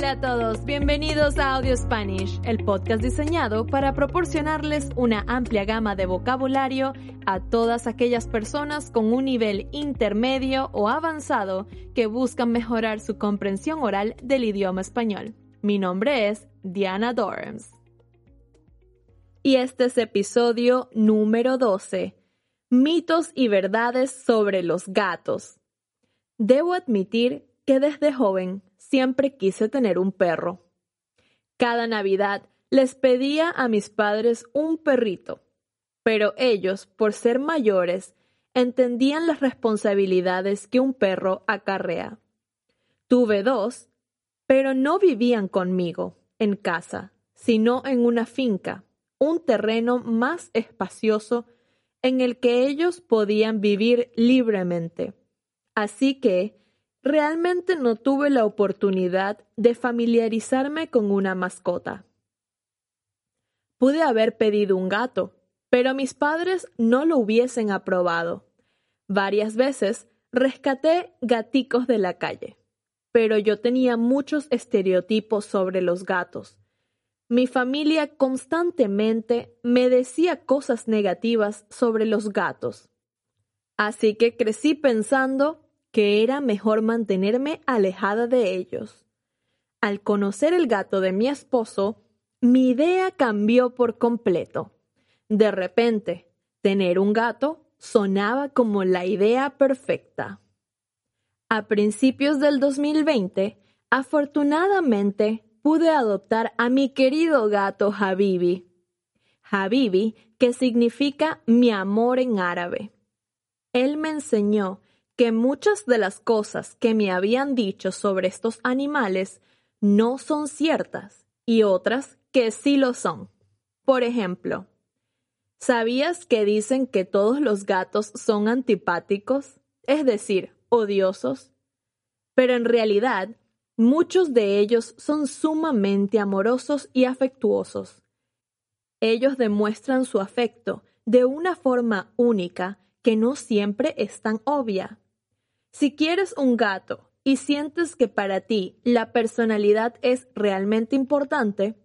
Hola a todos, bienvenidos a Audio Spanish, el podcast diseñado para proporcionarles una amplia gama de vocabulario a todas aquellas personas con un nivel intermedio o avanzado que buscan mejorar su comprensión oral del idioma español. Mi nombre es Diana Dorms. Y este es episodio número 12, mitos y verdades sobre los gatos. Debo admitir que desde joven siempre quise tener un perro. Cada Navidad les pedía a mis padres un perrito, pero ellos, por ser mayores, entendían las responsabilidades que un perro acarrea. Tuve dos, pero no vivían conmigo en casa, sino en una finca, un terreno más espacioso en el que ellos podían vivir libremente. Así que realmente no tuve la oportunidad de familiarizarme con una mascota. Pude haber pedido un gato, pero mis padres no lo hubiesen aprobado. Varias veces rescaté gaticos de la calle, pero yo tenía muchos estereotipos sobre los gatos. Mi familia constantemente me decía cosas negativas sobre los gatos. Así que crecí pensando que era mejor mantenerme alejada de ellos. Al conocer el gato de mi esposo, mi idea cambió por completo. De repente, tener un gato sonaba como la idea perfecta. A principios del 2020, afortunadamente, pude adoptar a mi querido gato Habibi. Habibi, que significa mi amor en árabe. Él me enseñó que muchas de las cosas que me habían dicho sobre estos animales no son ciertas y otras que sí lo son. Por ejemplo, ¿sabías que dicen que todos los gatos son antipáticos, es decir, odiosos? Pero en realidad, muchos de ellos son sumamente amorosos y afectuosos. Ellos demuestran su afecto de una forma única que no siempre es tan obvia. Si quieres un gato y sientes que para ti la personalidad es realmente importante,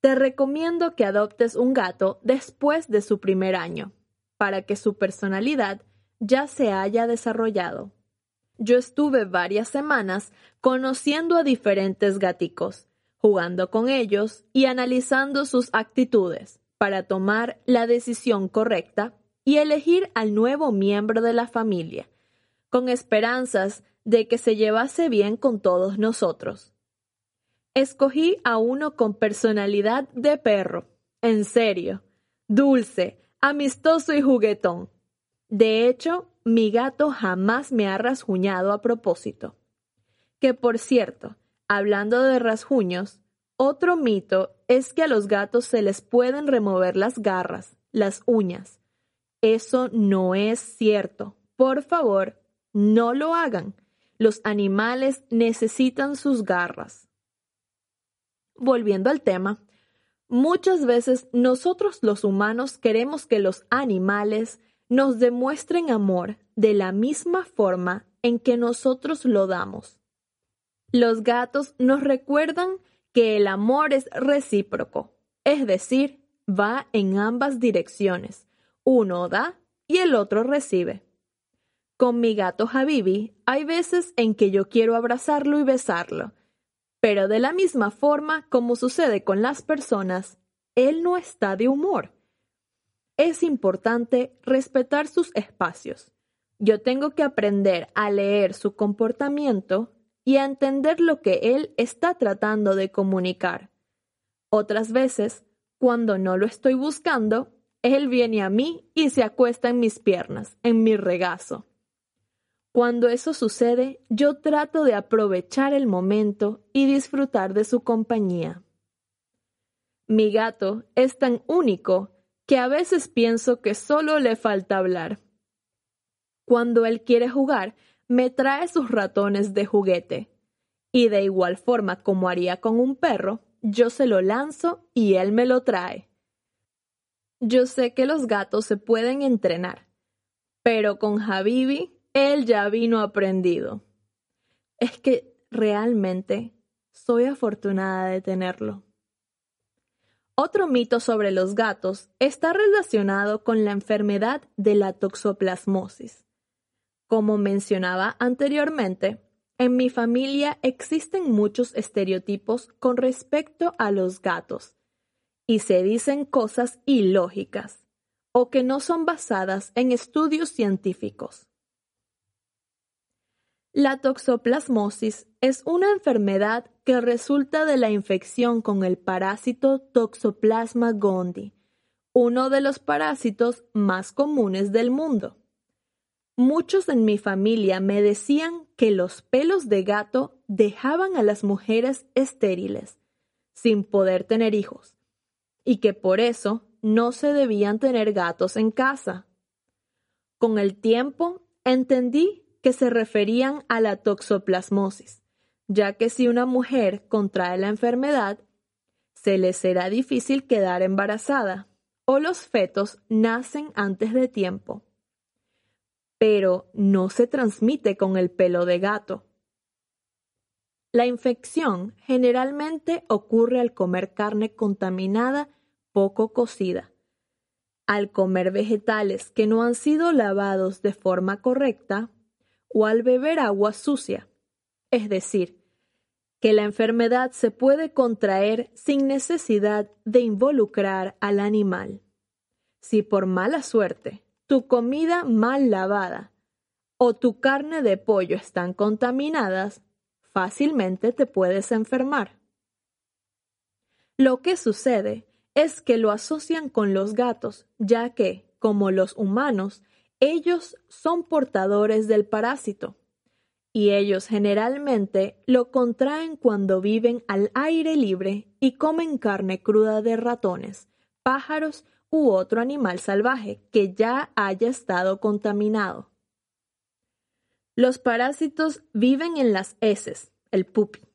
te recomiendo que adoptes un gato después de su primer año, para que su personalidad ya se haya desarrollado. Yo estuve varias semanas conociendo a diferentes gaticos, jugando con ellos y analizando sus actitudes para tomar la decisión correcta y elegir al nuevo miembro de la familia con esperanzas de que se llevase bien con todos nosotros. Escogí a uno con personalidad de perro, en serio, dulce, amistoso y juguetón. De hecho, mi gato jamás me ha rasguñado a propósito. Que por cierto, hablando de rasguños, otro mito es que a los gatos se les pueden remover las garras, las uñas. Eso no es cierto. Por favor, no lo hagan. Los animales necesitan sus garras. Volviendo al tema, muchas veces nosotros los humanos queremos que los animales nos demuestren amor de la misma forma en que nosotros lo damos. Los gatos nos recuerdan que el amor es recíproco, es decir, va en ambas direcciones. Uno da y el otro recibe. Con mi gato Habibi hay veces en que yo quiero abrazarlo y besarlo, pero de la misma forma como sucede con las personas, él no está de humor. Es importante respetar sus espacios. Yo tengo que aprender a leer su comportamiento y a entender lo que él está tratando de comunicar. Otras veces, cuando no lo estoy buscando, él viene a mí y se acuesta en mis piernas, en mi regazo. Cuando eso sucede, yo trato de aprovechar el momento y disfrutar de su compañía. Mi gato es tan único que a veces pienso que solo le falta hablar. Cuando él quiere jugar, me trae sus ratones de juguete. Y de igual forma como haría con un perro, yo se lo lanzo y él me lo trae. Yo sé que los gatos se pueden entrenar, pero con Habibi él ya vino aprendido. Es que realmente soy afortunada de tenerlo. Otro mito sobre los gatos está relacionado con la enfermedad de la toxoplasmosis. Como mencionaba anteriormente, en mi familia existen muchos estereotipos con respecto a los gatos y se dicen cosas ilógicas o que no son basadas en estudios científicos. La toxoplasmosis es una enfermedad que resulta de la infección con el parásito Toxoplasma gondii, uno de los parásitos más comunes del mundo. Muchos en mi familia me decían que los pelos de gato dejaban a las mujeres estériles, sin poder tener hijos, y que por eso no se debían tener gatos en casa. Con el tiempo entendí que se referían a la toxoplasmosis, ya que si una mujer contrae la enfermedad, se le será difícil quedar embarazada o los fetos nacen antes de tiempo. Pero no se transmite con el pelo de gato. La infección generalmente ocurre al comer carne contaminada poco cocida, al comer vegetales que no han sido lavados de forma correcta o al beber agua sucia. Es decir, que la enfermedad se puede contraer sin necesidad de involucrar al animal. Si por mala suerte tu comida mal lavada o tu carne de pollo están contaminadas, fácilmente te puedes enfermar. Lo que sucede es que lo asocian con los gatos, ya que, como los humanos, ellos son portadores del parásito y ellos generalmente lo contraen cuando viven al aire libre y comen carne cruda de ratones, pájaros u otro animal salvaje que ya haya estado contaminado. Los parásitos viven en las heces, el pupi,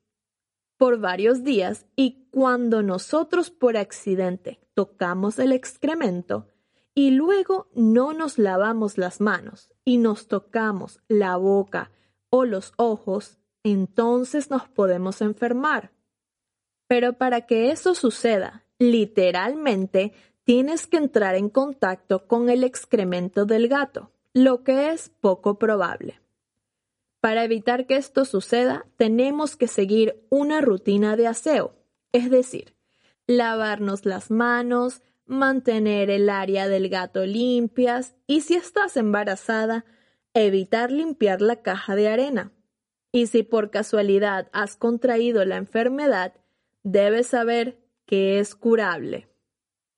por varios días y cuando nosotros por accidente tocamos el excremento, y luego no nos lavamos las manos y nos tocamos la boca o los ojos, entonces nos podemos enfermar. Pero para que eso suceda, literalmente tienes que entrar en contacto con el excremento del gato, lo que es poco probable. Para evitar que esto suceda, tenemos que seguir una rutina de aseo, es decir, lavarnos las manos, mantener el área del gato limpias y si estás embarazada, evitar limpiar la caja de arena. Y si por casualidad has contraído la enfermedad, debes saber que es curable.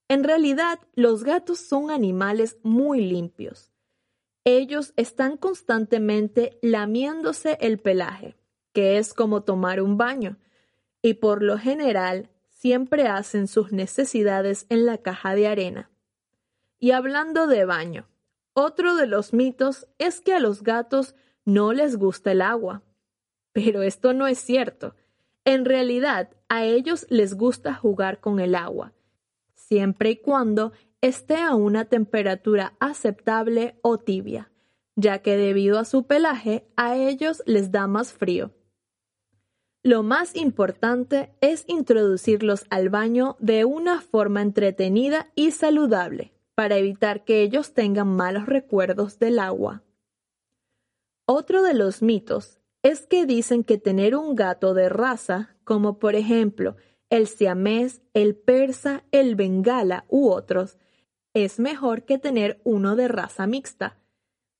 En realidad, los gatos son animales muy limpios. Ellos están constantemente lamiéndose el pelaje, que es como tomar un baño, y por lo general siempre hacen sus necesidades en la caja de arena. Y hablando de baño, otro de los mitos es que a los gatos no les gusta el agua. Pero esto no es cierto. En realidad, a ellos les gusta jugar con el agua, siempre y cuando esté a una temperatura aceptable o tibia, ya que debido a su pelaje a ellos les da más frío. Lo más importante es introducirlos al baño de una forma entretenida y saludable para evitar que ellos tengan malos recuerdos del agua. Otro de los mitos es que dicen que tener un gato de raza, como por ejemplo el siamés, el persa, el bengala u otros, es mejor que tener uno de raza mixta,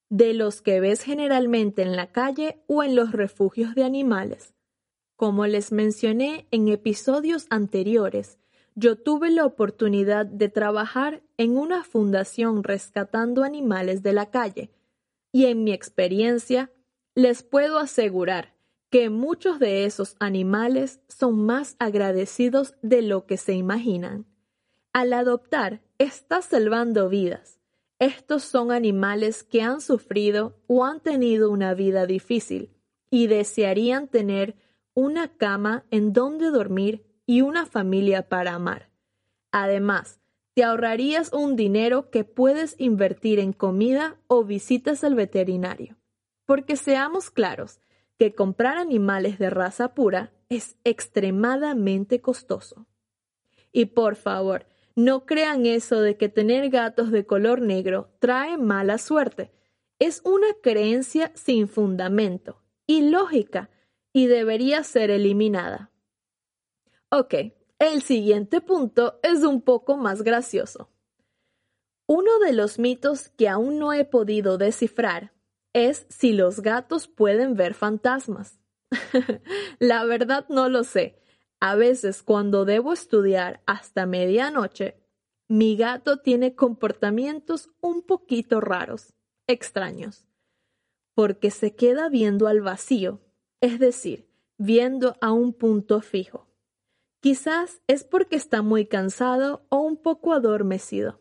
de los que ves generalmente en la calle o en los refugios de animales. Como les mencioné en episodios anteriores, yo tuve la oportunidad de trabajar en una fundación rescatando animales de la calle y en mi experiencia les puedo asegurar que muchos de esos animales son más agradecidos de lo que se imaginan. Al adoptar, estás salvando vidas. Estos son animales que han sufrido o han tenido una vida difícil y desearían tener una cama en donde dormir y una familia para amar. Además, te ahorrarías un dinero que puedes invertir en comida o visitas al veterinario. Porque seamos claros, que comprar animales de raza pura es extremadamente costoso. Y por favor, no crean eso de que tener gatos de color negro trae mala suerte. Es una creencia sin fundamento, ilógica, y debería ser eliminada. Ok, el siguiente punto es un poco más gracioso. Uno de los mitos que aún no he podido descifrar es si los gatos pueden ver fantasmas. La verdad no lo sé. A veces cuando debo estudiar hasta medianoche, mi gato tiene comportamientos un poquito raros, extraños, porque se queda viendo al vacío, es decir, viendo a un punto fijo. Quizás es porque está muy cansado o un poco adormecido,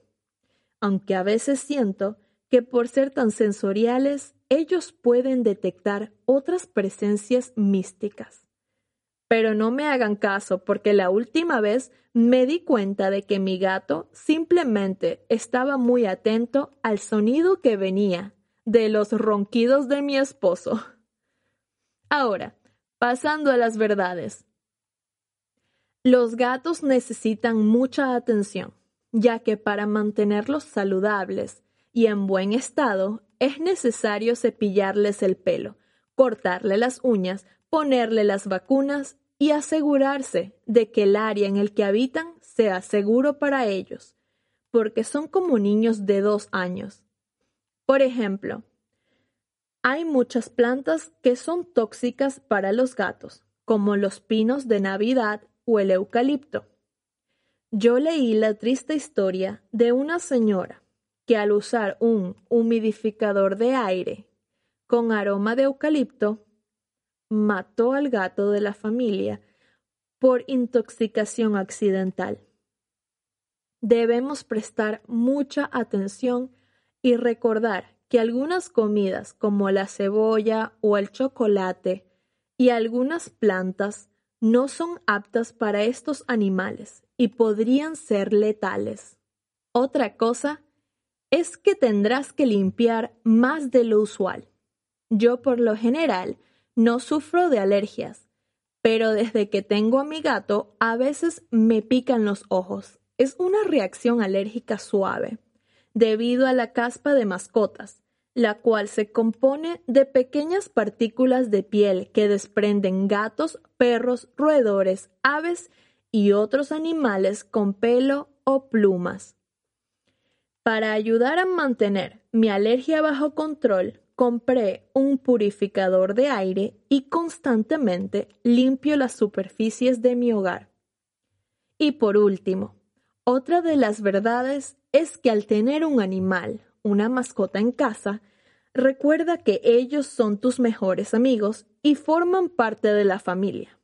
aunque a veces siento que por ser tan sensoriales ellos pueden detectar otras presencias místicas. Pero no me hagan caso porque la última vez me di cuenta de que mi gato simplemente estaba muy atento al sonido que venía de los ronquidos de mi esposo. Ahora, pasando a las verdades. Los gatos necesitan mucha atención, ya que para mantenerlos saludables y en buen estado es necesario cepillarles el pelo, cortarle las uñas, ponerle las vacunas y asegurarse de que el área en el que habitan sea seguro para ellos, porque son como niños de dos años. Por ejemplo, hay muchas plantas que son tóxicas para los gatos, como los pinos de Navidad o el eucalipto. Yo leí la triste historia de una señora que al usar un humidificador de aire con aroma de eucalipto, mató al gato de la familia por intoxicación accidental. Debemos prestar mucha atención y recordar que algunas comidas como la cebolla o el chocolate y algunas plantas no son aptas para estos animales y podrían ser letales. Otra cosa es que tendrás que limpiar más de lo usual. Yo por lo general no sufro de alergias, pero desde que tengo a mi gato a veces me pican los ojos. Es una reacción alérgica suave, debido a la caspa de mascotas, la cual se compone de pequeñas partículas de piel que desprenden gatos, perros, roedores, aves y otros animales con pelo o plumas. Para ayudar a mantener mi alergia bajo control, compré un purificador de aire y constantemente limpio las superficies de mi hogar. Y por último, otra de las verdades es que al tener un animal, una mascota en casa, recuerda que ellos son tus mejores amigos y forman parte de la familia.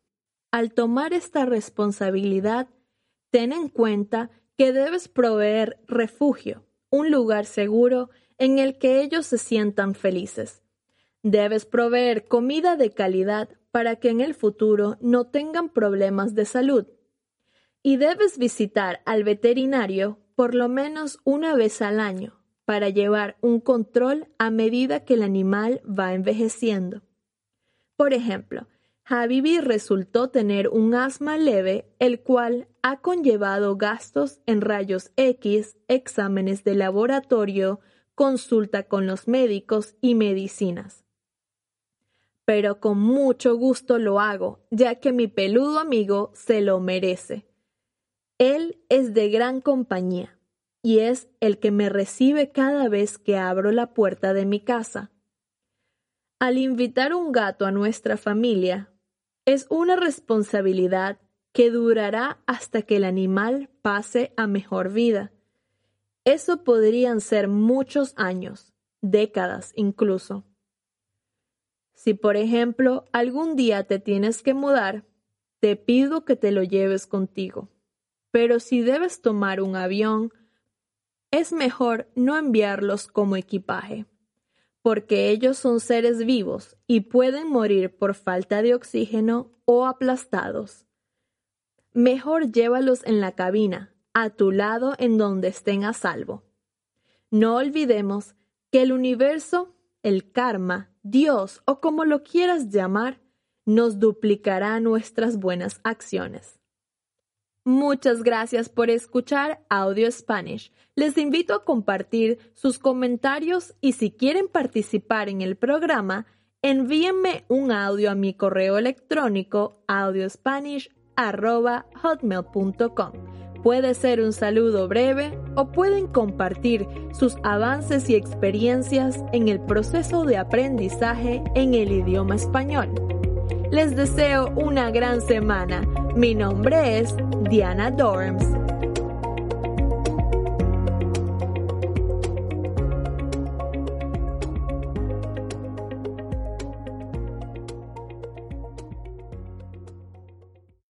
Al tomar esta responsabilidad, ten en cuenta que debes proveer refugio, un lugar seguro en el que ellos se sientan felices. Debes proveer comida de calidad para que en el futuro no tengan problemas de salud. Y debes visitar al veterinario por lo menos una vez al año para llevar un control a medida que el animal va envejeciendo. Por ejemplo, Habibi resultó tener un asma leve, el cual ha conllevado gastos en rayos X, exámenes de laboratorio, consulta con los médicos y medicinas. Pero con mucho gusto lo hago, ya que mi peludo amigo se lo merece. Él es de gran compañía y es el que me recibe cada vez que abro la puerta de mi casa. Al invitar un gato a nuestra familia, es una responsabilidad que durará hasta que el animal pase a mejor vida. Eso podrían ser muchos años, décadas incluso. Si, por ejemplo, algún día te tienes que mudar, te pido que te lo lleves contigo. Pero si debes tomar un avión, es mejor no enviarlos como equipaje porque ellos son seres vivos y pueden morir por falta de oxígeno o aplastados. Mejor llévalos en la cabina, a tu lado en donde estén a salvo. No olvidemos que el universo, el karma, Dios o como lo quieras llamar, nos duplicará nuestras buenas acciones. Muchas gracias por escuchar Audio Spanish. Les invito a compartir sus comentarios y si quieren participar en el programa, envíenme un audio a mi correo electrónico audiospanish.hotmail.com. Puede ser un saludo breve o pueden compartir sus avances y experiencias en el proceso de aprendizaje en el idioma español. Les deseo una gran semana. Mi nombre es Diana Dorms.